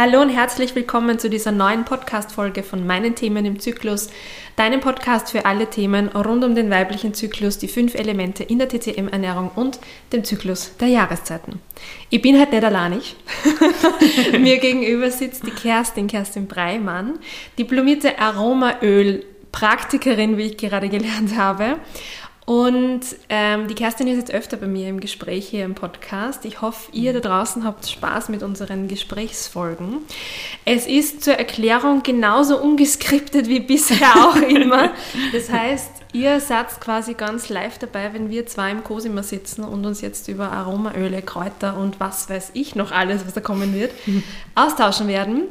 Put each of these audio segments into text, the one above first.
Hallo und herzlich willkommen zu dieser neuen Podcast-Folge von meinen Themen im Zyklus, deinem Podcast für alle Themen rund um den weiblichen Zyklus, die fünf Elemente in der TCM-Ernährung und dem Zyklus der Jahreszeiten. Ich bin halt nicht allein. Mir gegenüber sitzt die Kerstin, Kerstin Breimann, diplomierte Aromaöl-Praktikerin, wie ich gerade gelernt habe. Und ähm, die Kerstin ist jetzt öfter bei mir im Gespräch hier im Podcast. Ich hoffe, ihr da draußen habt Spaß mit unseren Gesprächsfolgen. Es ist zur Erklärung genauso ungeskriptet wie bisher auch immer. Das heißt, ihr seid quasi ganz live dabei, wenn wir zwei im Cosima sitzen und uns jetzt über Aromaöle, Kräuter und was weiß ich noch alles, was da kommen wird, austauschen werden.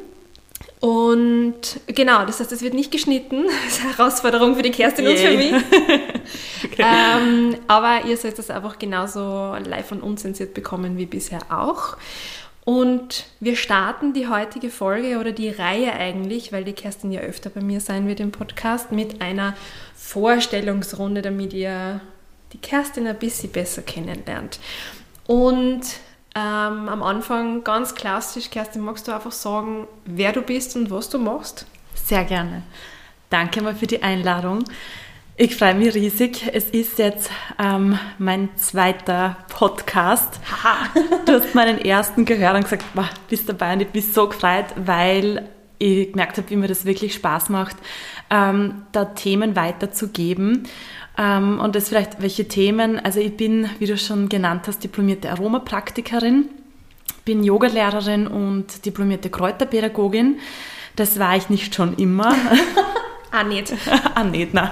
Und genau, das heißt, es wird nicht geschnitten. Das ist eine Herausforderung für die Kerstin Yay. und für mich. okay. ähm, aber ihr sollt das einfach genauso live und unzensiert bekommen wie bisher auch. Und wir starten die heutige Folge oder die Reihe eigentlich, weil die Kerstin ja öfter bei mir sein wird im Podcast, mit einer Vorstellungsrunde, damit ihr die Kerstin ein bisschen besser kennenlernt. Und ähm, am Anfang ganz klassisch, Kerstin, magst du einfach sagen, wer du bist und was du machst? Sehr gerne. Danke mal für die Einladung. Ich freue mich riesig. Es ist jetzt ähm, mein zweiter Podcast. Du hast meinen ersten gehört und gesagt, wow, bist dabei und ich bin so gefreut, weil ich gemerkt habe, wie mir das wirklich Spaß macht, ähm, da Themen weiterzugeben. Ähm, und das vielleicht welche Themen. Also ich bin, wie du schon genannt hast, diplomierte Aromapraktikerin, bin Yogalehrerin und diplomierte Kräuterpädagogin. Das war ich nicht schon immer. ah, nicht. ah, nicht, nein.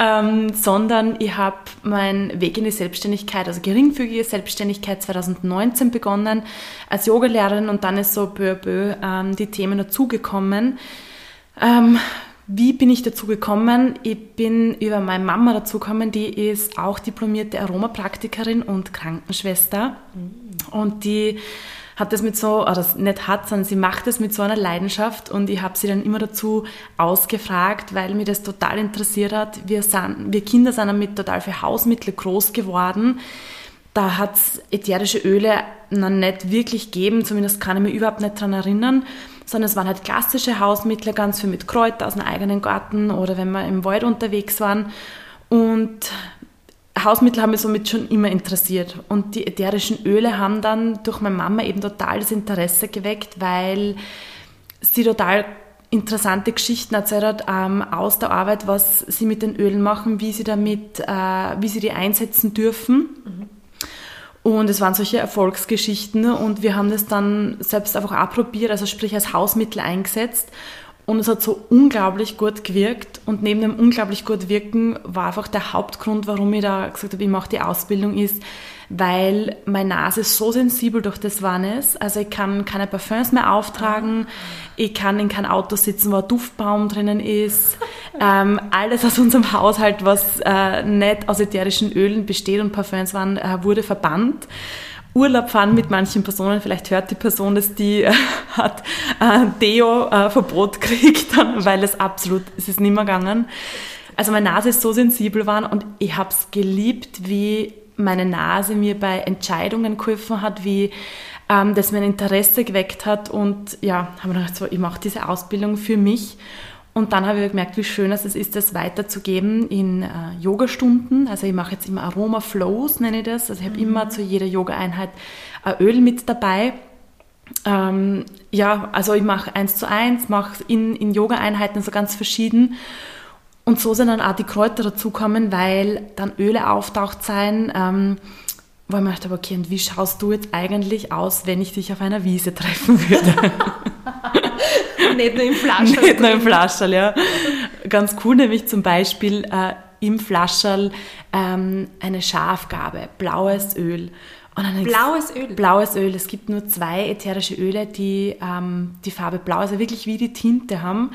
Ähm, sondern ich habe meinen Weg in die Selbstständigkeit, also geringfügige Selbstständigkeit 2019 begonnen als Yogalehrerin und dann ist so peu à peu ähm, die Themen dazugekommen. Ähm, wie bin ich dazu gekommen? Ich bin über meine Mama dazu gekommen, die ist auch diplomierte Aromapraktikerin und Krankenschwester. Mhm. Und die hat das mit so, oder nicht hat, sondern sie macht das mit so einer Leidenschaft und ich habe sie dann immer dazu ausgefragt, weil mich das total interessiert hat. Wir, sind, wir Kinder sind damit total für Hausmittel groß geworden. Da hat es ätherische Öle noch nicht wirklich gegeben, zumindest kann ich mich überhaupt nicht daran erinnern sondern es waren halt klassische Hausmittel, ganz viel mit Kräuter aus dem eigenen Garten oder wenn wir im Wald unterwegs waren. Und Hausmittel haben mich somit schon immer interessiert. Und die ätherischen Öle haben dann durch meine Mama eben total das Interesse geweckt, weil sie total interessante Geschichten erzählt hat ähm, aus der Arbeit, was sie mit den Ölen machen, wie sie damit, äh, wie sie die einsetzen dürfen. Mhm. Und es waren solche Erfolgsgeschichten und wir haben das dann selbst einfach approbiert, also sprich als Hausmittel eingesetzt. Und es hat so unglaublich gut gewirkt. Und neben dem unglaublich gut wirken war einfach der Hauptgrund, warum ich da gesagt habe, ich mache die Ausbildung, ist, weil meine Nase so sensibel durch das Warnes. Also ich kann keine Parfums mehr auftragen, ich kann in kein Auto sitzen, wo ein Duftbaum drinnen ist. Ähm, alles aus unserem Haushalt, was äh, nicht aus ätherischen Ölen besteht und Parfums waren, äh, wurde verbannt. Urlaub fahren mit manchen Personen, vielleicht hört die Person, dass die äh, hat äh, Deo-Verbot äh, gekriegt, weil es absolut, es ist nicht mehr gegangen. Also meine Nase ist so sensibel war und ich habe es geliebt, wie meine Nase mir bei Entscheidungen geholfen hat, wie ähm, das mein Interesse geweckt hat und ja, habe mir gedacht, so, ich mache diese Ausbildung für mich. Und dann habe ich gemerkt, wie schön es ist, das weiterzugeben in äh, Yogastunden. Also ich mache jetzt immer Aroma Flows, nenne ich das. Also ich habe mhm. immer zu jeder Yoga-Einheit ein Öl mit dabei. Ähm, ja, also ich mache eins zu eins, mache in, in Yoga-Einheiten so ganz verschieden. Und so sind dann auch die Kräuter dazukommen, weil dann Öle auftaucht sein, ähm, wo ich mir dachte, okay, und wie schaust du jetzt eigentlich aus, wenn ich dich auf einer Wiese treffen würde? Nicht nur im Flascherl. Nicht nur im Flascherl, ja. Ganz cool, nämlich zum Beispiel äh, im Flascherl ähm, eine Schafgabe, blaues Öl. blaues Öl? Blaues Öl. Es gibt nur zwei ätherische Öle, die ähm, die Farbe blau, also wirklich wie die Tinte haben.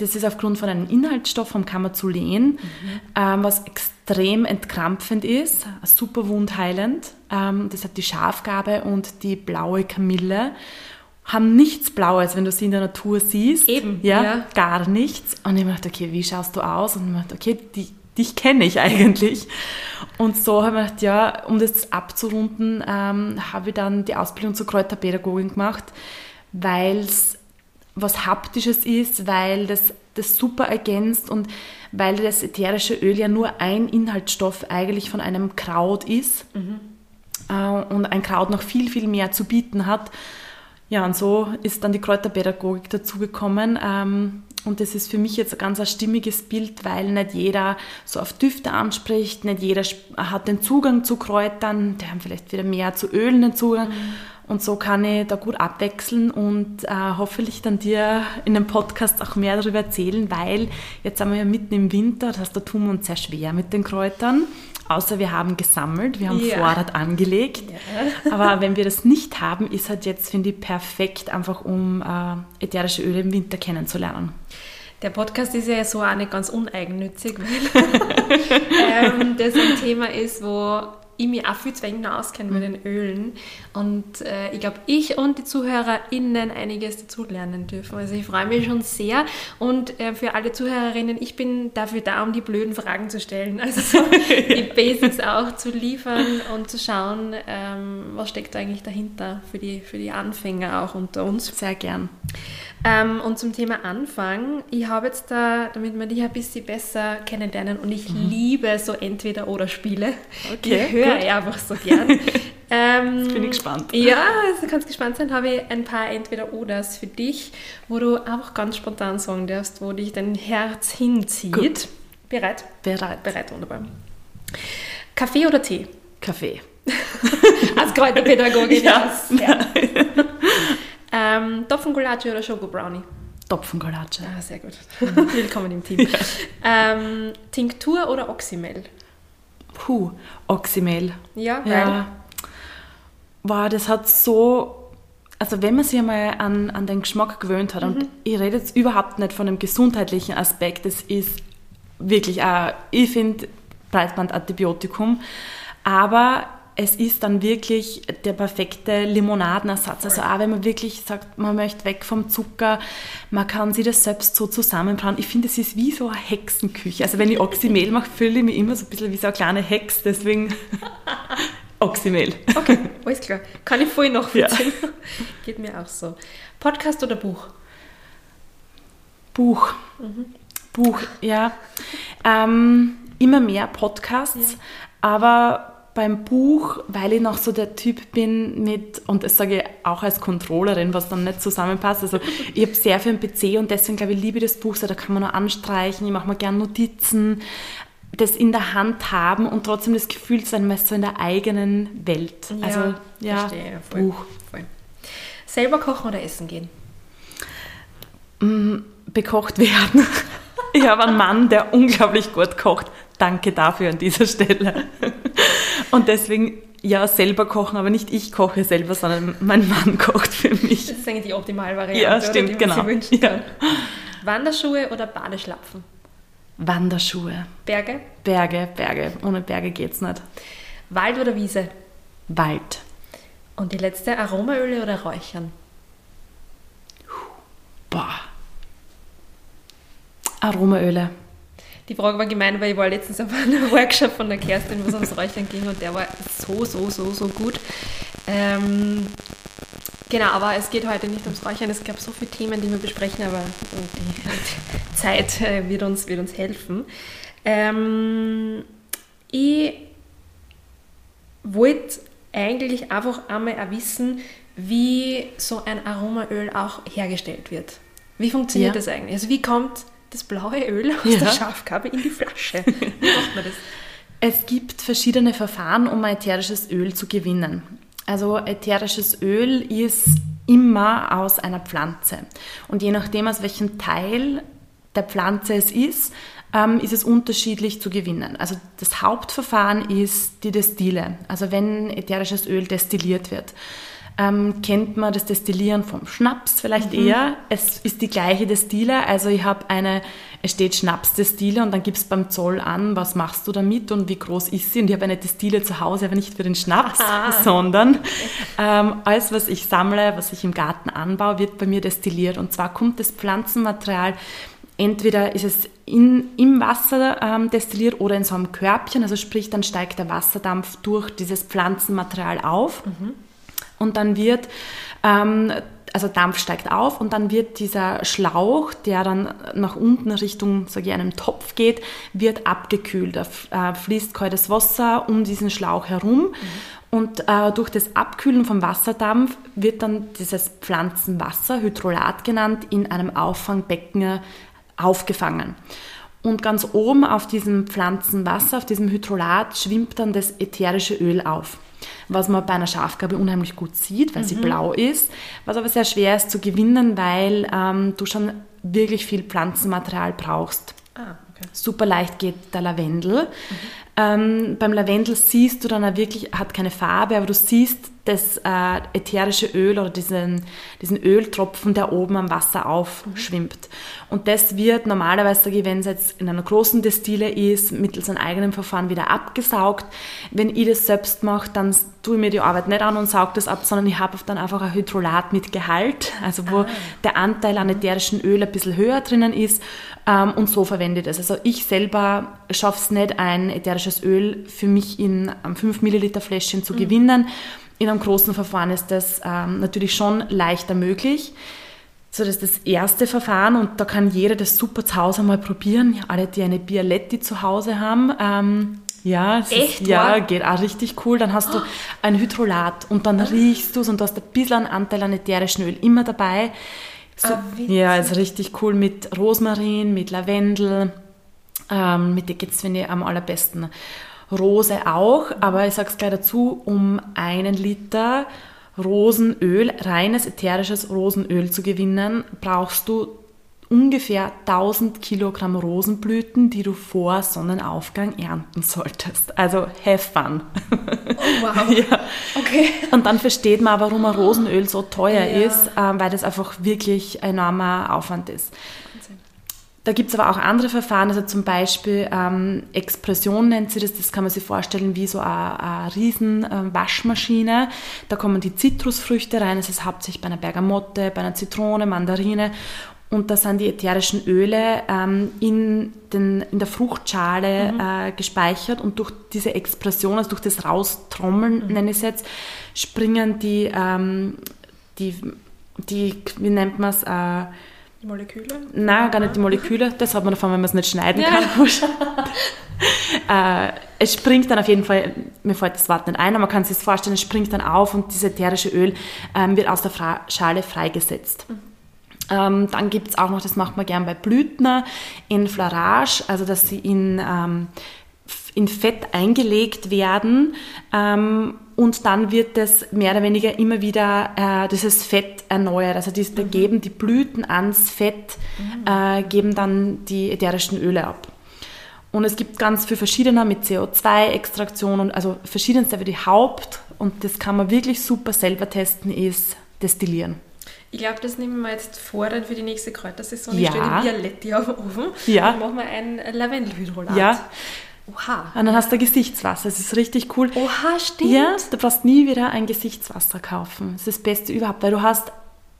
Das ist aufgrund von einem Inhaltsstoff vom Kammerzulen, mhm. ähm, was extrem entkrampfend ist, super wundheilend. Ähm, das hat die Schafgabe und die blaue Kamille. Haben nichts Blaues, wenn du sie in der Natur siehst. Eben. Ja, ja. gar nichts. Und ich dachte, okay, wie schaust du aus? Und ich dachte, okay, die, dich kenne ich eigentlich. Und so habe ich gedacht, ja, um das abzurunden, ähm, habe ich dann die Ausbildung zur Kräuterpädagogin gemacht weil es was Haptisches ist, weil das das super ergänzt und weil das ätherische Öl ja nur ein Inhaltsstoff eigentlich von einem Kraut ist mhm. äh, und ein Kraut noch viel, viel mehr zu bieten hat. Ja, und so ist dann die Kräuterpädagogik dazugekommen. Ähm, und das ist für mich jetzt ein ganz ein stimmiges Bild, weil nicht jeder so auf Düfte anspricht, nicht jeder hat den Zugang zu Kräutern, die haben vielleicht wieder mehr zu Ölen den Zugang. Mhm. Und so kann ich da gut abwechseln und äh, hoffentlich dann dir in dem Podcast auch mehr darüber erzählen, weil jetzt sind wir ja mitten im Winter, das heißt, da tun wir uns sehr schwer mit den Kräutern. Außer wir haben gesammelt, wir haben ja. Vorrat angelegt. Ja. Aber wenn wir das nicht haben, ist halt jetzt, finde ich, perfekt, einfach um äh, ätherische Öle im Winter kennenzulernen. Der Podcast ist ja so auch nicht ganz uneigennützig, weil ähm, das ein Thema ist, wo ich mich auch viel zu wenig auskenne mit den Ölen. Und äh, ich glaube, ich und die ZuhörerInnen einiges dazu lernen dürfen. Also ich freue mich schon sehr. Und äh, für alle Zuhörerinnen, ich bin dafür da, um die blöden Fragen zu stellen. Also so die Basics auch zu liefern und zu schauen, ähm, was steckt eigentlich dahinter für die, für die Anfänger auch unter uns. Sehr gern. Ähm, und zum Thema Anfang, ich habe jetzt da, damit wir dich ein bisschen besser kennenlernen und ich mhm. liebe so Entweder-Oder-Spiele. Okay, ich höre einfach so gern. ähm, bin ich gespannt. Ja, also du kannst gespannt sein, habe ich ein paar Entweder-Oders für dich, wo du einfach ganz spontan sagen darfst, wo dich dein Herz hinzieht. Gut. Bereit? Bereit. Bereit, wunderbar. Kaffee oder Tee? Kaffee. Als Kräuterpädagogin. ja. ja. Ähm, Topfengulatsche oder Schokobrownie? Topfengulatsche. Ah, sehr gut. Willkommen im Team. Ja. Ähm, Tinktur oder Oxymel? Puh, Oxymel. Ja, weil? Ja. Wow, das hat so also wenn man sich einmal an, an den Geschmack gewöhnt hat, mhm. und ich rede jetzt überhaupt nicht von dem gesundheitlichen Aspekt, das ist wirklich, auch, ich finde Breitbandantibiotikum, aber es ist dann wirklich der perfekte Limonadenersatz. Also auch wenn man wirklich sagt, man möchte weg vom Zucker, man kann sich das selbst so zusammenbrauen. Ich finde, es ist wie so eine Hexenküche. Also wenn ich Oxymel mache, fühle ich mich immer so ein bisschen wie so eine kleine Hex, deswegen Oxymel. Okay, alles klar. Kann ich voll nachvollziehen. Ja. Geht mir auch so. Podcast oder Buch? Buch. Mhm. Buch, ja. Ähm, immer mehr Podcasts, ja. aber beim Buch, weil ich noch so der Typ bin mit, und das sage ich auch als Controllerin, was dann nicht zusammenpasst, also ich habe sehr viel am PC und deswegen glaube ich, liebe ich das Buch, so, da kann man noch anstreichen, ich mache mir gerne Notizen, das in der Hand haben und trotzdem das Gefühl sein, man ist so in der eigenen Welt. Ja, also ja, verstehe, voll, Buch. Voll. Selber kochen oder essen gehen? Mm, bekocht werden. Ich habe einen Mann, der unglaublich gut kocht. Danke dafür an dieser Stelle. Und deswegen, ja, selber kochen, aber nicht ich koche selber, sondern mein Mann kocht für mich. Das ist eigentlich die Optimalvariante. Ja, stimmt, genau. Ja. Wanderschuhe oder Badeschlapfen? Wanderschuhe. Berge? Berge, Berge. Ohne Berge geht's nicht. Wald oder Wiese? Wald. Und die letzte, Aromaöle oder Räuchern? Boah. Aromaöle. Die Frage war gemein, weil ich war letztens auf einem Workshop von der Kerstin, wo es ums Räuchern ging und der war so, so, so, so gut. Ähm, genau, aber es geht heute nicht ums Räuchern. Es gab so viele Themen, die wir besprechen, aber die Zeit äh, wird uns, wird uns helfen. Ähm, ich wollte eigentlich einfach einmal auch wissen, wie so ein Aromaöl auch hergestellt wird. Wie funktioniert ja. das eigentlich? Also wie kommt das blaue Öl aus ja. der Schafgabe in die Flasche. Wie macht man das? Es gibt verschiedene Verfahren, um ätherisches Öl zu gewinnen. Also ätherisches Öl ist immer aus einer Pflanze. Und je nachdem, aus welchem Teil der Pflanze es ist, ähm, ist es unterschiedlich zu gewinnen. Also das Hauptverfahren ist die Destille, also wenn ätherisches Öl destilliert wird ähm, kennt man das Destillieren vom Schnaps vielleicht mhm. eher. Es ist die gleiche Destille, also ich habe eine, es steht Schnapsdestille und dann gibt es beim Zoll an, was machst du damit und wie groß ist sie und ich habe eine Destille zu Hause, aber nicht für den Schnaps, Aha. sondern ähm, alles, was ich sammle, was ich im Garten anbaue, wird bei mir destilliert und zwar kommt das Pflanzenmaterial entweder ist es in, im Wasser ähm, destilliert oder in so einem Körbchen, also sprich, dann steigt der Wasserdampf durch dieses Pflanzenmaterial auf. Mhm und dann wird ähm, also Dampf steigt auf und dann wird dieser Schlauch, der dann nach unten Richtung, sage ich, einem Topf geht, wird abgekühlt. Da äh, fließt kaltes Wasser um diesen Schlauch herum mhm. und äh, durch das Abkühlen vom Wasserdampf wird dann dieses Pflanzenwasser, Hydrolat genannt, in einem Auffangbecken aufgefangen. Und ganz oben auf diesem Pflanzenwasser, auf diesem Hydrolat, schwimmt dann das ätherische Öl auf was man bei einer Schafgabe unheimlich gut sieht, weil mhm. sie blau ist, was aber sehr schwer ist zu gewinnen, weil ähm, du schon wirklich viel Pflanzenmaterial brauchst. Ah, okay. Super leicht geht der Lavendel. Mhm. Ähm, beim Lavendel siehst du dann auch wirklich, hat keine Farbe, aber du siehst das äh, ätherische Öl oder diesen, diesen Öltropfen, der oben am Wasser aufschwimmt. Mhm. Und das wird normalerweise, wenn es jetzt in einer großen Destille ist, mittels einem eigenen Verfahren wieder abgesaugt. Wenn ich das selbst mache, dann tue ich mir die Arbeit nicht an und sauge das ab, sondern ich habe dann einfach ein Hydrolat mit Gehalt, also wo ah. der Anteil an ätherischen Öl ein bisschen höher drinnen ist ähm, und so verwende ich das. Also ich selber schaffe es nicht, ein ätherisches Öl für mich in einem 5 Milliliter Fläschchen zu mhm. gewinnen. In einem großen Verfahren ist das ähm, natürlich schon leichter möglich. So, das ist das erste Verfahren und da kann jeder das super zu Hause mal probieren. Alle, die eine Bialetti zu Hause haben. Ähm, ja, Echt, ist, ja, geht auch richtig cool. Dann hast du ein Hydrolat und dann riechst du es und du hast ein bisschen einen Anteil an ätherischen Öl immer dabei. So, ah, ja, ist richtig cool mit Rosmarin, mit Lavendel. Ähm, mit der geht es, finde ich, am allerbesten. Rose auch, aber ich sage es gleich dazu, um einen Liter Rosenöl, reines ätherisches Rosenöl zu gewinnen, brauchst du ungefähr 1000 Kilogramm Rosenblüten, die du vor Sonnenaufgang ernten solltest. Also have fun. Oh, wow. ja. Okay. Und dann versteht man, warum ein Rosenöl so teuer ja. ist, ähm, weil das einfach wirklich enormer Aufwand ist. Da gibt es aber auch andere Verfahren, also zum Beispiel ähm, Expression nennt sie das, das kann man sich vorstellen wie so eine, eine riesen äh, Waschmaschine. Da kommen die Zitrusfrüchte rein, das ist hauptsächlich bei einer Bergamotte, bei einer Zitrone, Mandarine und da sind die ätherischen Öle ähm, in, den, in der Fruchtschale mhm. äh, gespeichert und durch diese Expression, also durch das Raustrommeln, mhm. nenne ich es jetzt, springen die, ähm, die, die, wie nennt man es, äh, die Moleküle? Nein, gar nicht die Moleküle. Das hat man davon, wenn man es nicht schneiden ja. kann. äh, es springt dann auf jeden Fall, mir fällt das Wort nicht ein, aber man kann sich das vorstellen, es springt dann auf und dieses ätherische Öl ähm, wird aus der Fra Schale freigesetzt. Mhm. Ähm, dann gibt es auch noch, das macht man gern bei Blütner, in Flarage, also dass sie in, ähm, in Fett eingelegt werden. Und dann wird das mehr oder weniger immer wieder äh, dieses Fett erneuert. Also die, da mhm. geben die Blüten ans Fett, mhm. äh, geben dann die ätherischen Öle ab. Und es gibt ganz viel verschiedener mit CO2-Extraktion und also verschiedenste, aber die Haupt, und das kann man wirklich super selber testen, ist Destillieren. Ich glaube, das nehmen wir jetzt vor dann für die nächste Kräutersaison. Ich ja. stelle die Violette auf den Ofen ja. und machen wir ein Lavendelhydrolat. Ja. Oha. Und dann hast du Gesichtswasser. Das ist richtig cool. Oha, stimmt. Ja, du brauchst nie wieder ein Gesichtswasser kaufen. Das ist das Beste überhaupt, weil du hast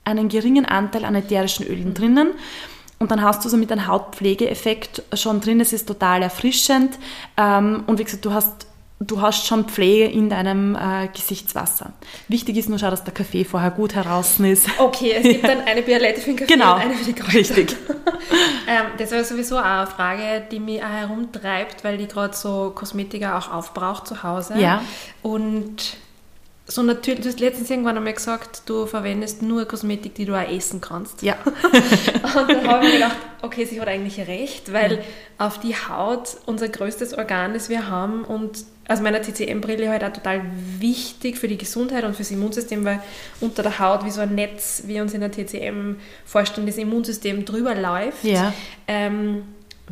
einen geringen Anteil an ätherischen Ölen mhm. drinnen. Und dann hast du so mit einem Hautpflegeeffekt schon drin. Es ist total erfrischend. Ähm, und wie gesagt, du hast du hast schon Pflege in deinem äh, Gesichtswasser. Wichtig ist nur, schau, dass der Kaffee vorher gut heraus ist. Okay, es gibt ja. dann eine Bialette für den Kaffee genau. und eine für die Kräuter. Richtig. ähm, das war sowieso auch eine Frage, die mich auch herumtreibt, weil die gerade so Kosmetika auch aufbraucht zu Hause. Ja. Und so natürlich, du hast letztens irgendwann einmal gesagt, du verwendest nur Kosmetik, die du auch essen kannst. Ja. und dann habe ich gedacht, okay, sie hat eigentlich recht, weil mhm. auf die Haut unser größtes Organ, das wir haben und aus meiner TCM-Brille halt auch total wichtig für die Gesundheit und fürs Immunsystem, weil unter der Haut wie so ein Netz, wie uns in der TCM vorstellen, das Immunsystem drüber läuft. Ja. Ähm,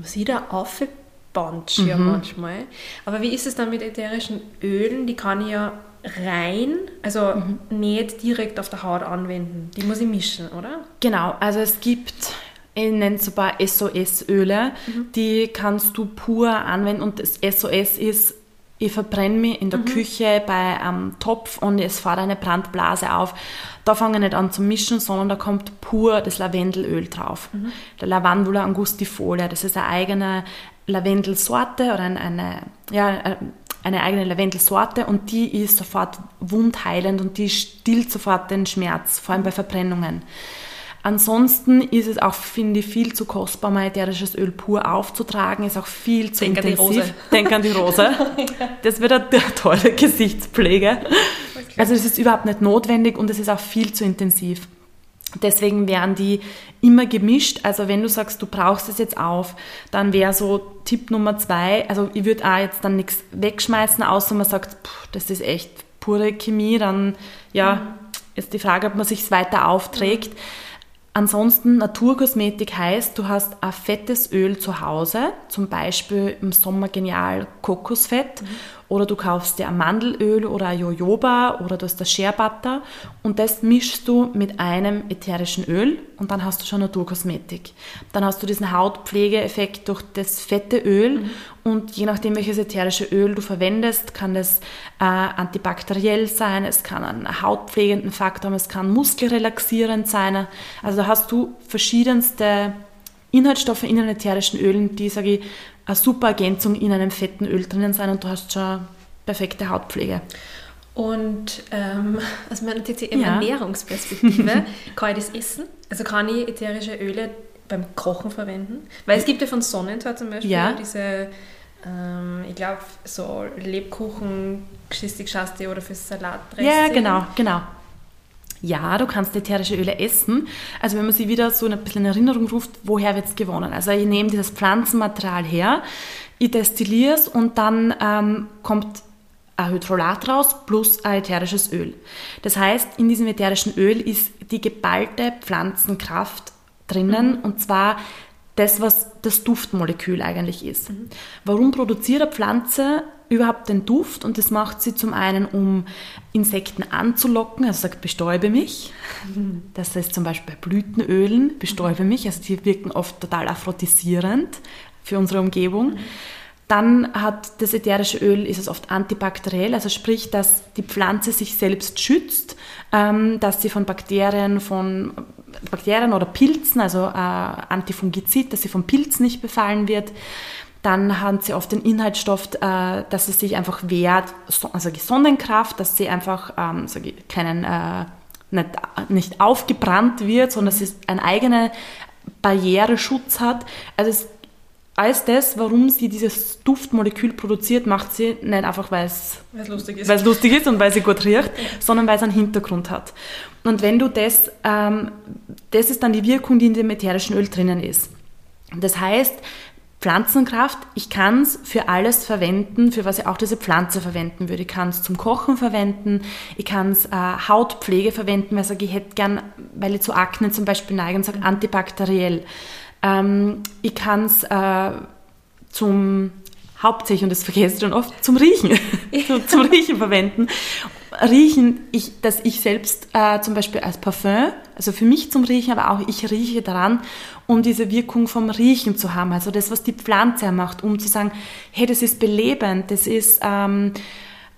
sie da aufgebannt mhm. ja manchmal. Aber wie ist es dann mit ätherischen Ölen? Die kann ich ja rein, also mhm. nicht direkt auf der Haut anwenden. Die muss ich mischen, oder? Genau, also es gibt ich nenne es ein paar SOS-Öle, mhm. die kannst du pur anwenden und das SOS ist ich verbrenne mich in der mhm. Küche bei einem Topf und es fährt eine Brandblase auf. Da fange ich nicht an zu mischen, sondern da kommt pur das Lavendelöl drauf. Mhm. Der Lavandula angustifolia, das ist eine eigene Lavendelsorte oder eine, eine ja, eine eigene Lavendelsorte und die ist sofort wundheilend und die stillt sofort den Schmerz, vor allem bei Verbrennungen. Ansonsten ist es auch, finde ich, viel zu kostbar, mal ätherisches Öl pur aufzutragen, ist auch viel zu Denk intensiv. An die Rose. Denk an die Rose. Das wird eine tolle Gesichtspflege. Also es ist überhaupt nicht notwendig und es ist auch viel zu intensiv. Deswegen werden die immer gemischt. Also wenn du sagst, du brauchst es jetzt auf, dann wäre so Tipp Nummer zwei, also ich würde auch jetzt dann nichts wegschmeißen, außer man sagt, pff, das ist echt pure Chemie, dann ja, mhm. ist die Frage, ob man sich weiter aufträgt. Ansonsten Naturkosmetik heißt, du hast ein fettes Öl zu Hause, zum Beispiel im Sommer genial Kokosfett mhm. Oder du kaufst dir ein Mandelöl oder ein Jojoba oder du hast das Shea Butter und das mischst du mit einem ätherischen Öl und dann hast du schon Naturkosmetik. Dann hast du diesen Hautpflegeeffekt durch das fette Öl mhm. und je nachdem welches ätherische Öl du verwendest, kann das äh, antibakteriell sein, es kann einen hautpflegenden Faktor haben, es kann muskelrelaxierend sein. Also da hast du verschiedenste Inhaltsstoffe in den ätherischen Ölen, die, sage ich, eine super Ergänzung in einem fetten Öl drinnen sein und du hast schon perfekte Hautpflege. Und ähm, aus meiner TCM ja. Ernährungsperspektive kann ich das essen? Also kann ich ätherische Öle beim Kochen verwenden? Weil es gibt ja von Sonnentor zum Beispiel ja. diese, ähm, ich glaube, so Lebkuchen, Geschisti oder fürs Salatdressing. Ja, genau, genau. Ja, du kannst ätherische Öle essen. Also wenn man sie wieder so ein bisschen in Erinnerung ruft, woher wird es gewonnen? Also ich nehme dieses Pflanzenmaterial her, ich destilliere es und dann ähm, kommt ein Hydrolat raus plus ein ätherisches Öl. Das heißt, in diesem ätherischen Öl ist die geballte Pflanzenkraft drinnen mhm. und zwar das, was das Duftmolekül eigentlich ist. Mhm. Warum produziert eine Pflanze überhaupt den Duft? Und das macht sie zum einen, um Insekten anzulocken, also sagt, bestäube mich. Das ist zum Beispiel bei Blütenölen, bestäube mich, also die wirken oft total aphrodisierend für unsere Umgebung. Dann hat das ätherische Öl, ist es oft antibakteriell, also sprich, dass die Pflanze sich selbst schützt, ähm, dass sie von Bakterien, von Bakterien oder Pilzen, also äh, Antifungizid, dass sie von Pilzen nicht befallen wird. Dann haben sie oft den Inhaltsstoff, äh, dass es sich einfach wehrt, also die Sonnenkraft, dass sie einfach ähm, so keinen, äh, nicht, nicht aufgebrannt wird, sondern dass es einen eigenen Barriereschutz hat. Also es als das, warum sie dieses Duftmolekül produziert, macht sie nicht einfach, weil es lustig, ist. lustig ist und weil sie gut riecht, sondern weil es einen Hintergrund hat. Und wenn du das, ähm, das ist dann die Wirkung, die in dem ätherischen Öl drinnen ist. Das heißt, Pflanzenkraft, ich kann es für alles verwenden, für was ich auch diese Pflanze verwenden würde. Ich kann es zum Kochen verwenden, ich kann es äh, Hautpflege verwenden, weil ich sage, ich hätte gern, weil ich zu Akne zum Beispiel neige und sage, antibakteriell. Ähm, ich kann es äh, zum hauptsächlich, und das vergesse ich dann oft, zum Riechen, zum Riechen verwenden. Riechen, ich, dass ich selbst äh, zum Beispiel als Parfum, also für mich zum Riechen, aber auch ich rieche daran, um diese Wirkung vom Riechen zu haben, also das, was die Pflanze macht, um zu sagen, hey, das ist belebend, das ist ähm,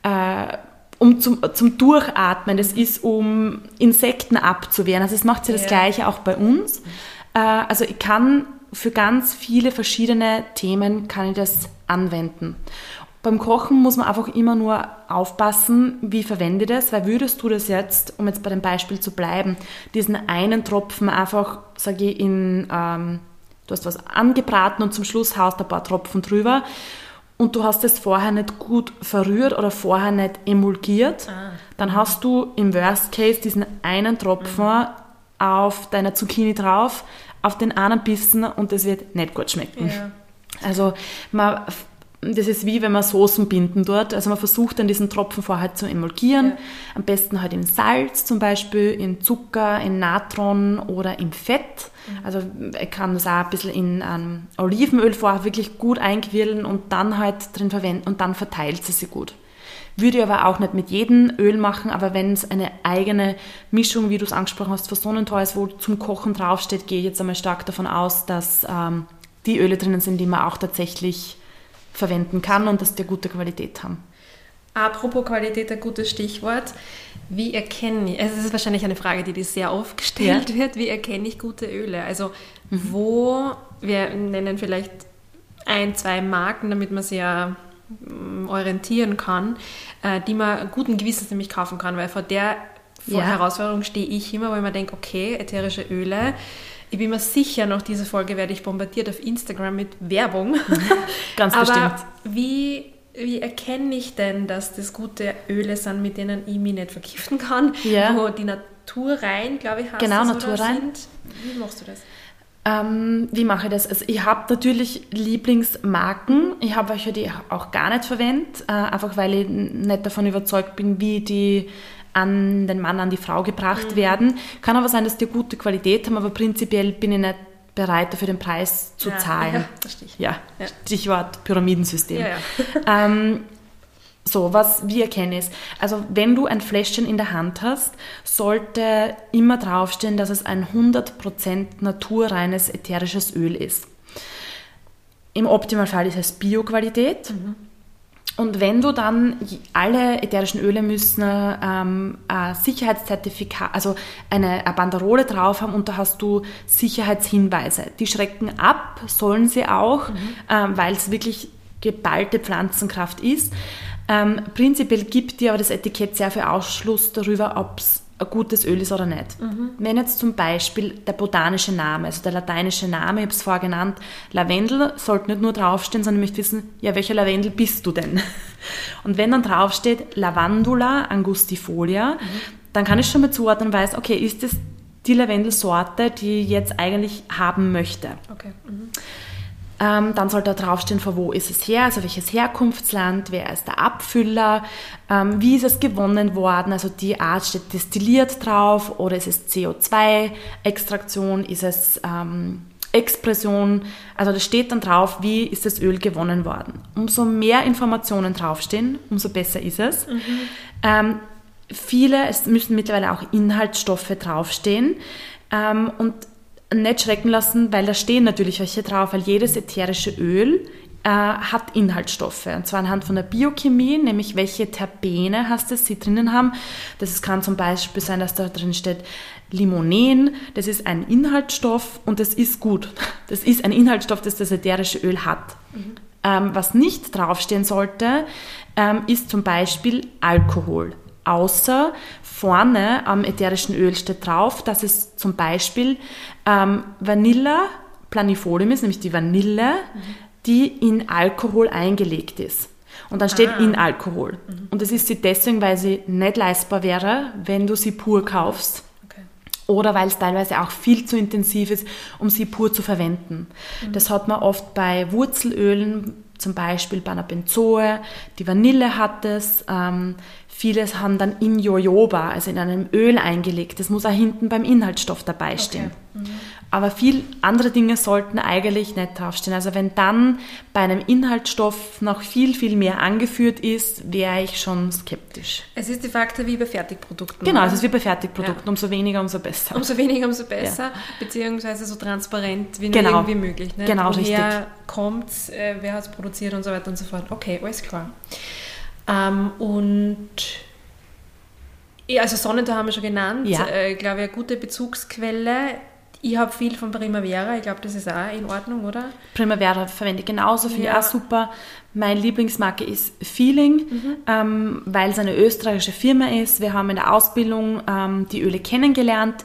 äh, um zum, zum Durchatmen, das ist um Insekten abzuwehren, also es macht ja das Gleiche auch bei uns. Äh, also ich kann für ganz viele verschiedene Themen kann ich das anwenden. Beim Kochen muss man einfach immer nur aufpassen, wie verwende ich das, weil würdest du das jetzt, um jetzt bei dem Beispiel zu bleiben, diesen einen Tropfen einfach, sage ich, in, ähm, du hast was angebraten und zum Schluss haust ein paar Tropfen drüber und du hast es vorher nicht gut verrührt oder vorher nicht emulgiert, ah. dann hast du im Worst Case diesen einen Tropfen mhm auf deiner Zucchini drauf, auf den einen Bissen und es wird nicht gut schmecken. Ja. Also man, das ist wie wenn man Soßen binden dort. Also man versucht dann diesen Tropfen vorher zu emulgieren. Ja. Am besten halt in Salz zum Beispiel, in Zucker, in Natron oder im Fett. Mhm. Also ich kann das auch ein bisschen in ähm, Olivenöl vorher wirklich gut einquirlen und dann halt drin verwenden und dann verteilt sie sich gut. Würde ich aber auch nicht mit jedem Öl machen, aber wenn es eine eigene Mischung, wie du es angesprochen hast, für Sonnentor ist, wo zum Kochen draufsteht, gehe ich jetzt einmal stark davon aus, dass ähm, die Öle drinnen sind, die man auch tatsächlich verwenden kann und dass die gute Qualität haben. Apropos Qualität, ein gutes Stichwort. Wie erkenne ich, also es ist wahrscheinlich eine Frage, die dir sehr oft gestellt ja. wird, wie erkenne ich gute Öle? Also mhm. wo, wir nennen vielleicht ein, zwei Marken, damit man sie ja mm, orientieren kann, äh, die man guten Gewissens nämlich kaufen kann, weil vor der vor Ja. Herausforderung stehe ich immer, wo ich mir denke, okay, ätherische Öle. Ich bin mir sicher, nach dieser Folge werde ich bombardiert auf Instagram mit Werbung. Ganz Aber bestimmt. wie, wie erkenne ich denn, dass das gute Öle sind, mit denen ich mich nicht vergiften kann? Ja. Wo die Natur rein, glaube ich, heißt Genau, naturrein. Sind? Wie machst du das? Ähm, wie mache ich das? Also ich habe natürlich Lieblingsmarken. Ich habe welche, die ich auch gar nicht verwende, äh, einfach weil ich nicht davon überzeugt bin, wie die an den Mann, an die Frau gebracht werden. Kann aber sein, dass die gute Qualität haben, aber prinzipiell bin ich nicht bereit, dafür den Preis zu Ja, zahlen. ja, verstehe ich. Ja, Ja. Stichwort Pyramidensystem. Ja, ja. Ähm, so, was wir erkennen ist, also wenn du ein Fläschchen in der Hand hast, sollte immer draufstehen, dass es ein 100% naturreines ätherisches Öl ist. Im Optimalfall ist es Bio-Qualität. Und wenn du dann, alle ätherischen Öle müssen ähm, ein Sicherheitszertifikat, also eine, eine Banderole drauf haben und da hast du Sicherheitshinweise. Die schrecken ab, sollen sie auch, ähm, weil es wirklich geballte Pflanzenkraft ist. Ähm, prinzipiell gibt dir aber das Etikett sehr viel Ausschluss darüber, ob es ein gutes Öl ist oder nicht. Wenn jetzt zum Beispiel der botanische Name, also der lateinische Name, ich habe es vorher genannt, Lavendel, sollte nicht nur draufstehen, sondern ich möchte wissen, ja, welcher Lavendel bist du denn? Und wenn dann draufsteht Lavandula angustifolia, dann kann ich schon mal zuordnen und weiß, okay, ist das die Lavendelsorte, die ich jetzt eigentlich haben möchte? Okay. Mhm. Ähm, dann sollte da draufstehen, von wo ist es her, also welches Herkunftsland, wer ist der Abfüller, ähm, wie ist es gewonnen worden, also die Art steht destilliert drauf oder ist es CO2-Extraktion, ist es ähm, Expression, also das steht dann drauf, wie ist das Öl gewonnen worden. Umso mehr Informationen draufstehen, umso besser ist es. Ähm, viele, es müssen mittlerweile auch Inhaltsstoffe draufstehen ähm, und nicht schrecken lassen, weil da stehen natürlich welche drauf, weil jedes ätherische Öl äh, hat Inhaltsstoffe. Und zwar anhand von der Biochemie, nämlich welche Terpene hast es, sie drinnen haben. Das kann zum Beispiel sein, dass da drin steht Limonen, das ist ein Inhaltsstoff und das ist gut. Das ist ein Inhaltsstoff, das das ätherische Öl hat. Ähm, was nicht draufstehen sollte, ähm, ist zum Beispiel Alkohol. Außer vorne am ätherischen Öl steht drauf, dass es zum Beispiel ähm, Vanilla planifolium ist, nämlich die Vanille, die in Alkohol eingelegt ist. Und dann steht Ah. in Alkohol. Und das ist sie deswegen, weil sie nicht leistbar wäre, wenn du sie pur kaufst Okay. oder weil es teilweise auch viel zu intensiv ist, um sie pur zu verwenden. Das hat man oft bei Wurzelölen, zum Beispiel bei einer Benzoe, die Vanille hat es. Ähm, vieles haben dann in Jojoba, also in einem Öl eingelegt. Das muss auch hinten beim Inhaltsstoff dabei stehen. Aber viel andere Dinge sollten eigentlich nicht draufstehen. Also wenn dann bei einem Inhaltsstoff noch viel, viel mehr angeführt ist, wäre ich schon skeptisch. Es ist de facto wie bei Fertigprodukten. Genau, es ist wie bei Fertigprodukten. Umso weniger, umso besser. Umso weniger, umso besser, beziehungsweise so transparent wie nur Genau. irgendwie möglich. Ne? Genau, Woher kommt äh, wer hat es produziert und so weiter und so fort. Okay, alles klar. Ähm, und ja, also Sonnentor haben wir schon genannt. Ja. Äh, glaube ich, eine gute Bezugsquelle. Ich habe viel von Primavera. Ich glaube, das ist auch in Ordnung, oder? Primavera verwende ich genauso, finde Ja. ich auch super. Meine Lieblingsmarke ist Feeling, ähm, weil es eine österreichische Firma ist. Wir haben in der Ausbildung ähm, die Öle kennengelernt.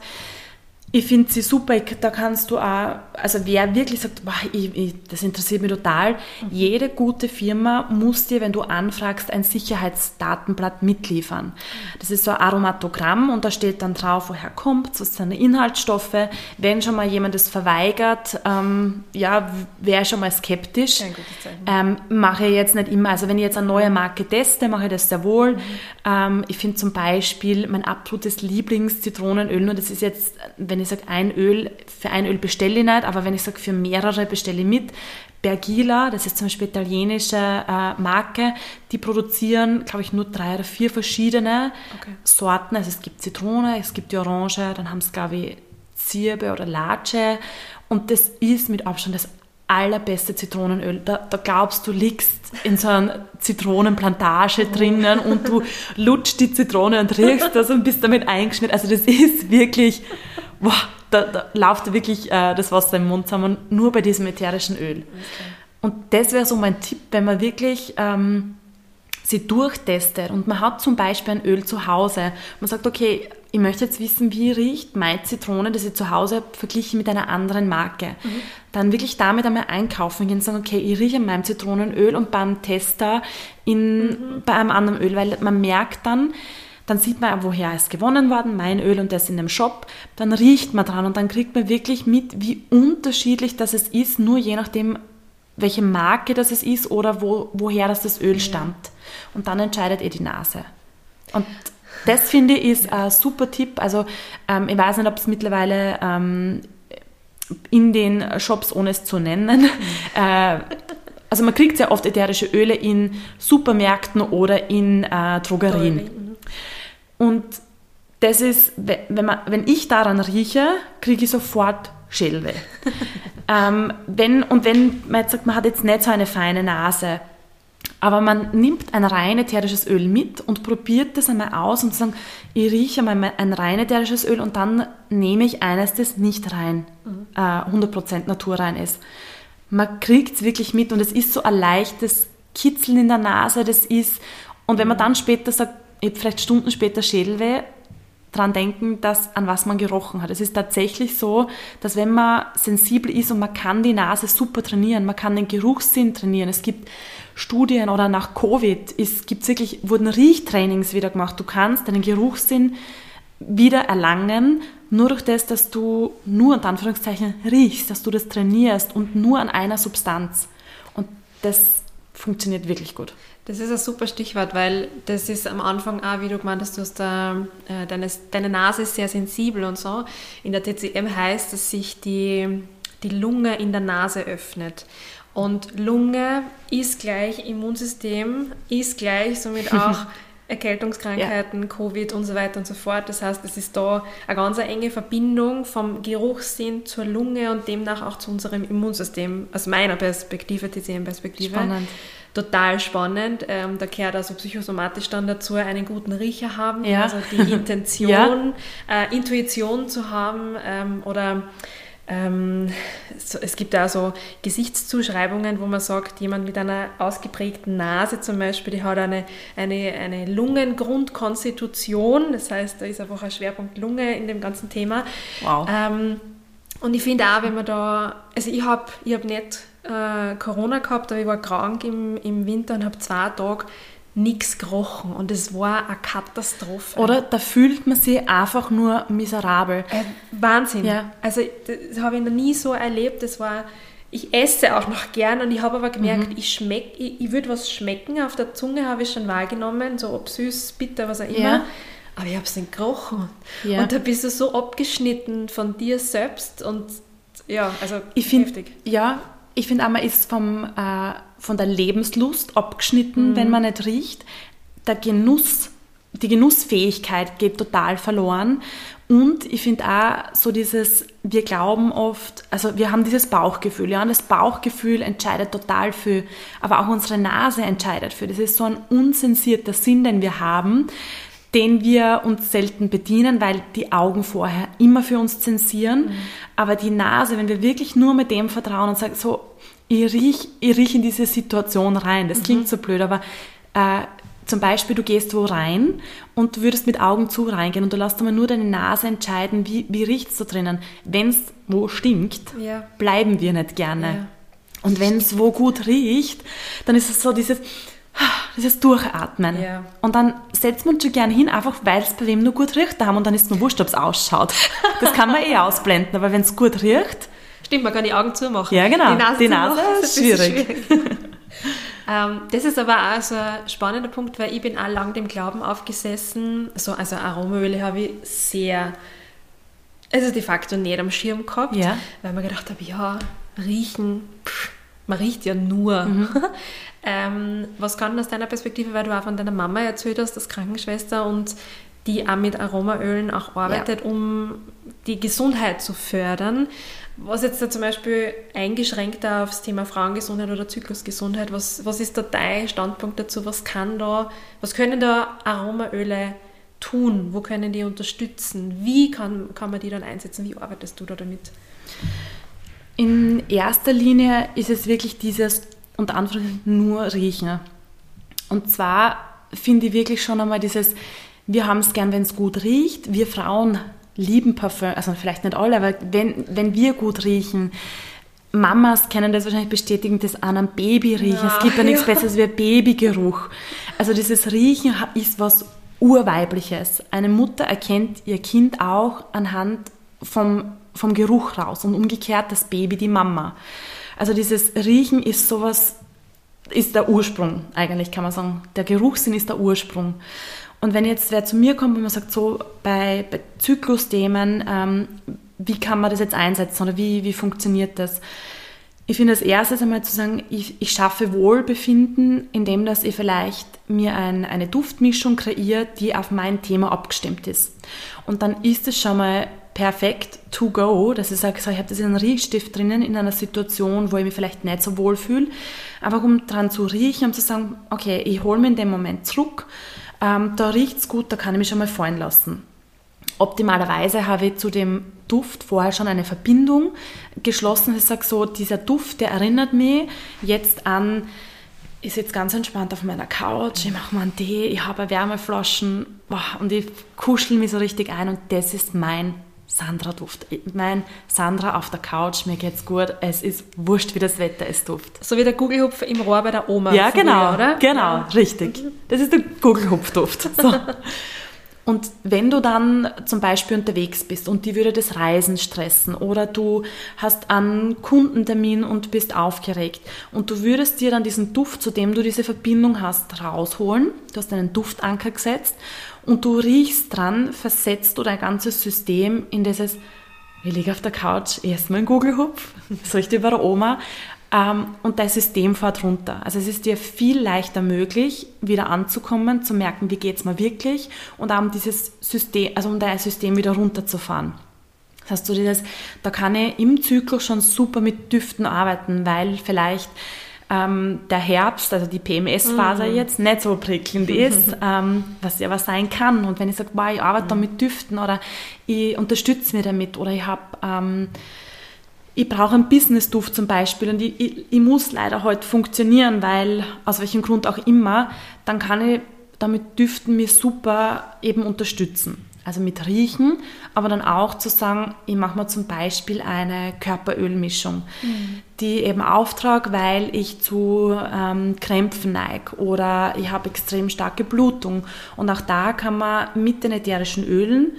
Ich finde sie super, ich, da kannst du auch, also wer wirklich sagt, boah, ich, ich, das interessiert mich total, jede gute Firma muss dir, wenn du anfragst, ein Sicherheitsdatenblatt mitliefern. Das ist so ein Aromatogramm und da steht dann drauf, woher kommt was sind die Inhaltsstoffe. Wenn schon mal jemand das verweigert, ähm, ja, wäre schon mal skeptisch. Ähm, mache ich jetzt nicht immer. Also wenn ich jetzt eine neue Marke teste, mache ich das sehr wohl. Ähm, ich finde zum Beispiel mein absolutes Lieblings-Zitronenöl, nur das ist jetzt, wenn ich sage ein Öl, für ein Öl bestelle ich nicht, aber wenn ich sage für mehrere bestelle ich mit. Bergila, das ist zum Beispiel italienische äh, Marke, die produzieren, glaube ich, nur drei oder vier verschiedene Okay. Sorten. Also es gibt Zitrone, es gibt die Orange, dann haben es, glaube ich, Zirbe oder Lace. Und das ist mit Abstand das allerbeste Zitronenöl. Da, da glaubst du, liegst in so einer Zitronenplantage drinnen und du lutschst die Zitrone und riechst das und bist damit eingeschmiert. Also das ist wirklich, boah, da, da läuft dir wirklich äh, das Wasser im Mund zusammen, nur bei diesem ätherischen Öl. Und das wäre so mein Tipp, wenn man wirklich ähm, sie durchtestet und man hat zum Beispiel ein Öl zu Hause. Man sagt, okay, ich möchte jetzt wissen, wie riecht meine Zitrone, das ich zu Hause verglichen mit einer anderen Marke. Mhm. Dann wirklich damit einmal einkaufen gehen und sagen, okay, ich rieche an meinem Zitronenöl und beim Tester in, mhm. bei einem anderen Öl, weil man merkt dann, dann sieht man, woher ist gewonnen worden, mein Öl und das in dem Shop. Dann riecht man dran und dann kriegt man wirklich mit, wie unterschiedlich das ist, nur je nachdem, welche Marke das es ist oder wo, woher das, das Öl stammt. Und dann entscheidet ihr die Nase. Und das finde ich ist ein super Tipp. Also ähm, ich weiß nicht, ob es mittlerweile ähm, in den Shops, ohne es zu nennen, mhm. äh, also man kriegt sehr oft ätherische Öle in Supermärkten oder in äh, Drogerien. Mhm. Und das ist, wenn, man, wenn ich daran rieche, kriege ich sofort Schädelweh. ähm, wenn, und wenn man jetzt sagt, man hat jetzt nicht so eine feine Nase, aber man nimmt ein rein ätherisches Öl mit und probiert das einmal aus und sagt, ich rieche einmal ein rein ätherisches Öl und dann nehme ich eines, das nicht rein, mhm. äh, 100% naturrein ist. Man kriegt es wirklich mit und es ist so ein leichtes Kitzeln in der Nase, das ist, und wenn man dann später sagt, ich habe vielleicht Stunden später Schädelweh, dran denken, dass, an was man gerochen hat. Es ist tatsächlich so, dass wenn man sensibel ist und man kann die Nase super trainieren, man kann den Geruchssinn trainieren. Es gibt Studien oder nach Covid gibt es wirklich, wurden Riechtrainings wieder gemacht. Du kannst deinen Geruchssinn wieder erlangen, nur durch das, dass du nur unter Anführungszeichen riechst, dass du das trainierst und nur an einer Substanz. Und das funktioniert wirklich gut. Das ist ein super Stichwort, weil das ist am Anfang auch, wie du gemeint hast, du hast da, äh, deine, deine Nase ist sehr sensibel und so. In der TCM heißt, dass sich die, die Lunge in der Nase öffnet. Und Lunge ist gleich Immunsystem, ist gleich somit auch Erkältungskrankheiten, ja. Covid und so weiter und so fort. Das heißt, es ist da eine ganz enge Verbindung vom Geruchssinn zur Lunge und demnach auch zu unserem Immunsystem, aus meiner Perspektive, TCM-Perspektive. Spannend total spannend. Ähm, da gehört also psychosomatisch dann dazu, einen guten Riecher haben, ja. also die Intention, ja. äh, Intuition zu haben ähm, oder ähm, so, es gibt auch so Gesichtszuschreibungen, wo man sagt, jemand mit einer ausgeprägten Nase zum Beispiel, die hat eine, eine, eine Lungengrundkonstitution, das heißt, da ist einfach ein Schwerpunkt Lunge in dem ganzen Thema. Wow. Ähm, und ich finde auch, wenn man da, also ich habe ich hab nicht äh, Corona gehabt, aber ich war krank im, im Winter und habe zwei Tage nichts gerochen und es war eine Katastrophe. Oder da fühlt man sich einfach nur miserabel. Äh, Wahnsinn. Ja. Also das habe ich noch nie so erlebt. Das war, ich esse auch noch gern und ich habe aber gemerkt, mhm. ich schmeck, ich, ich würde was schmecken. Auf der Zunge habe ich schon wahrgenommen, so ob süß, bitter, was auch immer. Ja. Aber ich habe es nicht gerochen. Ja. Und da bist du so abgeschnitten von dir selbst und ja, also ich finde, ja, ich finde, man ist vom, äh, von der Lebenslust abgeschnitten, mhm. wenn man nicht riecht. Der Genuss, die Genussfähigkeit geht total verloren. Und ich finde auch so dieses, wir glauben oft, also wir haben dieses Bauchgefühl, ja, und das Bauchgefühl entscheidet total für, aber auch unsere Nase entscheidet für. Das ist so ein unsensierter Sinn, den wir haben, den wir uns selten bedienen, weil die Augen vorher immer für uns zensieren. Mhm. Aber die Nase, wenn wir wirklich nur mit dem vertrauen und sagen, so, ich riech, ich riech in diese Situation rein. Das mhm. klingt so blöd, aber äh, zum Beispiel, du gehst wo rein und du würdest mit Augen zu reingehen und du lässt aber nur deine Nase entscheiden, wie, wie riecht es da drinnen. Wenn es wo stinkt, ja. bleiben wir nicht gerne. Ja. Und wenn es wo gut riecht, dann ist es so dieses, dieses Durchatmen. Ja. Und dann setzt man schon gerne hin, einfach weil es bei wem nur gut riecht haben und dann ist mir wurscht, ob es ausschaut. Das kann man eh ausblenden, aber wenn es gut riecht. Stimmt, man kann die Augen zumachen. Ja, genau. Die Nase, die Nase ist schwierig. Ist schwierig. ähm, das ist aber auch so ein spannender Punkt, weil ich bin auch lang dem Glauben aufgesessen, so, also Aromaöle habe ich sehr, also de facto nicht am Schirm gehabt, ja. weil man gedacht habe, ja, riechen, pff, man riecht ja nur. Mhm. ähm, was kann aus deiner Perspektive, weil du auch von deiner Mama erzählt hast, als Krankenschwester und die auch mit Aromaölen auch arbeitet, ja. um die Gesundheit zu fördern. Was jetzt da zum Beispiel eingeschränkter aufs Thema Frauengesundheit oder Zyklusgesundheit, was, was ist da dein Standpunkt dazu? Was kann da, was können da Aromaöle tun? Wo können die unterstützen? Wie kann, kann man die dann einsetzen? Wie arbeitest du da damit? In erster Linie ist es wirklich dieses, unter Anführungszeichen, nur riechen. Und zwar finde ich wirklich schon einmal dieses, wir haben es gern, wenn es gut riecht. Wir Frauen lieben Parfüm, also vielleicht nicht alle, aber wenn, wenn wir gut riechen, Mamas kennen das wahrscheinlich bestätigen, das an einem Baby riechen. Ja, es gibt ja nichts Besseres wie Babygeruch. Also dieses Riechen ist was Urweibliches. Eine Mutter erkennt ihr Kind auch anhand vom, vom Geruch raus und umgekehrt das Baby die Mama. Also dieses Riechen ist sowas, ist der Ursprung eigentlich, kann man sagen. Der Geruchssinn ist der Ursprung. Und wenn jetzt wer zu mir kommt und man sagt, so bei, bei Zyklusthemen, ähm, wie kann man das jetzt einsetzen oder wie, wie funktioniert das? Ich finde als erstes einmal zu sagen, ich, ich schaffe Wohlbefinden, indem dass ich vielleicht mir ein, eine Duftmischung kreiert, die auf mein Thema abgestimmt ist. Und dann ist es schon mal perfekt to go, dass ich sage, so, ich habe das in einem Riechstift drinnen in einer Situation, wo ich mich vielleicht nicht so wohl fühle, einfach um dran zu riechen, um zu sagen, okay, ich hole mir in dem Moment zurück, ähm, da es gut, da kann ich mich schon mal fallen lassen. Optimalerweise habe ich zu dem Duft vorher schon eine Verbindung geschlossen. Ich sage so, dieser Duft, der erinnert mich jetzt an, ich sitze ganz entspannt auf meiner Couch, ich mache mir einen Tee, ich habe Wärmeflaschen und ich kuschel mich so richtig ein und das ist mein Sandra-Duft. Mein Sandra auf der Couch, mir geht's gut, es ist wurscht, wie das Wetter ist Duft. So wie der Gugelhupf im Rohr bei der Oma. Ja, genau, oder? Genau, ja. richtig. Das ist der Gugelhupfduft. So. Und wenn du dann zum Beispiel unterwegs bist und die würde das Reisen stressen oder du hast einen Kundentermin und bist aufgeregt und du würdest dir dann diesen Duft, zu dem du diese Verbindung hast, rausholen, du hast einen Duftanker gesetzt und du riechst dran, versetzt du dein ganzes System in dieses, ich liege auf der Couch, erstmal ein Gugelhupf, das riecht über der Oma, ähm, und dein System fährt runter. Also es ist dir viel leichter möglich, wieder anzukommen, zu merken, wie geht es mir wirklich und um dieses System, also um dein System wieder runterzufahren. Das heißt, du dieses, da kann ich im Zyklus schon super mit Düften arbeiten, weil vielleicht ähm, der Herbst, also die PMS-Phase mm. jetzt nicht so prickelnd ist, ähm, was ja was sein kann. Und wenn ich sage, wow, ich arbeite da mit Düften oder ich unterstütze mich damit oder ich habe ähm, ich brauche einen Business-Duft zum Beispiel und ich, ich, ich, muss leider heute halt funktionieren, weil aus welchem Grund auch immer, dann kann ich damit Düften mir super eben unterstützen. Also mit Riechen, aber dann auch zu sagen, ich mache mir zum Beispiel eine Körperölmischung, mhm. die eben auftrag, weil ich zu ähm, Krämpfen neige oder ich habe extrem starke Blutung. Und auch da kann man mit den ätherischen Ölen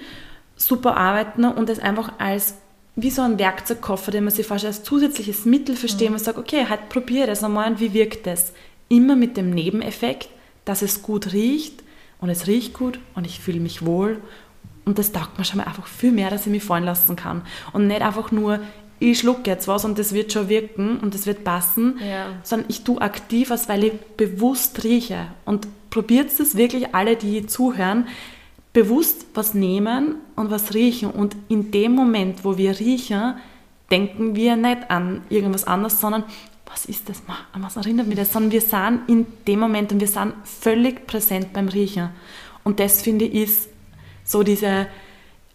super arbeiten und es einfach als wie so ein Werkzeugkoffer, den man sich fast als zusätzliches Mittel versteht. Mhm. Man sagt, okay, halt probiere das einmal und wie wirkt das? Immer mit dem Nebeneffekt, dass es gut riecht und es riecht gut und ich fühle mich wohl und das taugt mir schon mal einfach viel mehr, dass ich mich fallen lassen kann. Und nicht einfach nur, ich schlucke jetzt was und das wird schon wirken und das wird passen, ja. sondern ich tue aktiv was, weil ich bewusst rieche. Und probiert es wirklich alle, die zuhören, bewusst was nehmen und was riechen. Und in dem Moment, wo wir riechen, denken wir nicht an irgendwas anderes, sondern was ist das? An was erinnert mich das? Sondern wir sind in dem Moment und wir sind völlig präsent beim Riechen. Und das finde ich ist so diese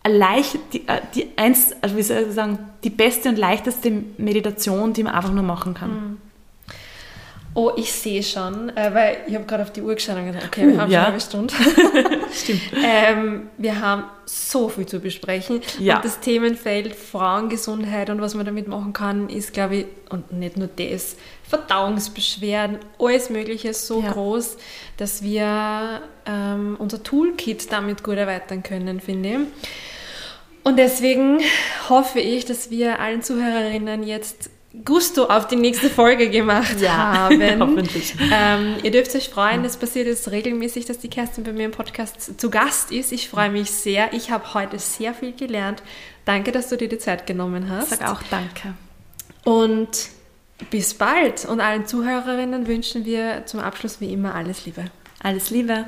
leicht, die, äh, die eins, also wie soll ich sagen, die beste und leichteste Meditation, die man einfach nur machen kann. Mhm. Oh, ich sehe schon, äh, weil ich habe gerade auf die Uhr geschaut und gesagt, okay, wir uh, haben ja. schon eine Stunde. Stimmt. ähm, wir haben so viel zu besprechen. Ja. Und das Themenfeld Frauengesundheit und was man damit machen kann, ist, glaube ich, und nicht nur das, Verdauungsbeschwerden, alles Mögliche so ja. groß, dass wir ähm, unser Toolkit damit gut erweitern können, finde ich. Und deswegen hoffe ich, dass wir allen Zuhörerinnen jetzt Gusto auf die nächste Folge gemacht ja, haben. Hoffentlich. Ähm, ihr dürft euch freuen, es passiert jetzt regelmäßig, dass die Kerstin bei mir im Podcast zu Gast ist. Ich freue mich sehr. Ich habe heute sehr viel gelernt. Danke, dass du dir die Zeit genommen hast. Ich sag auch danke. Und bis bald. Und allen Zuhörerinnen wünschen wir zum Abschluss wie immer alles Liebe. Alles Liebe.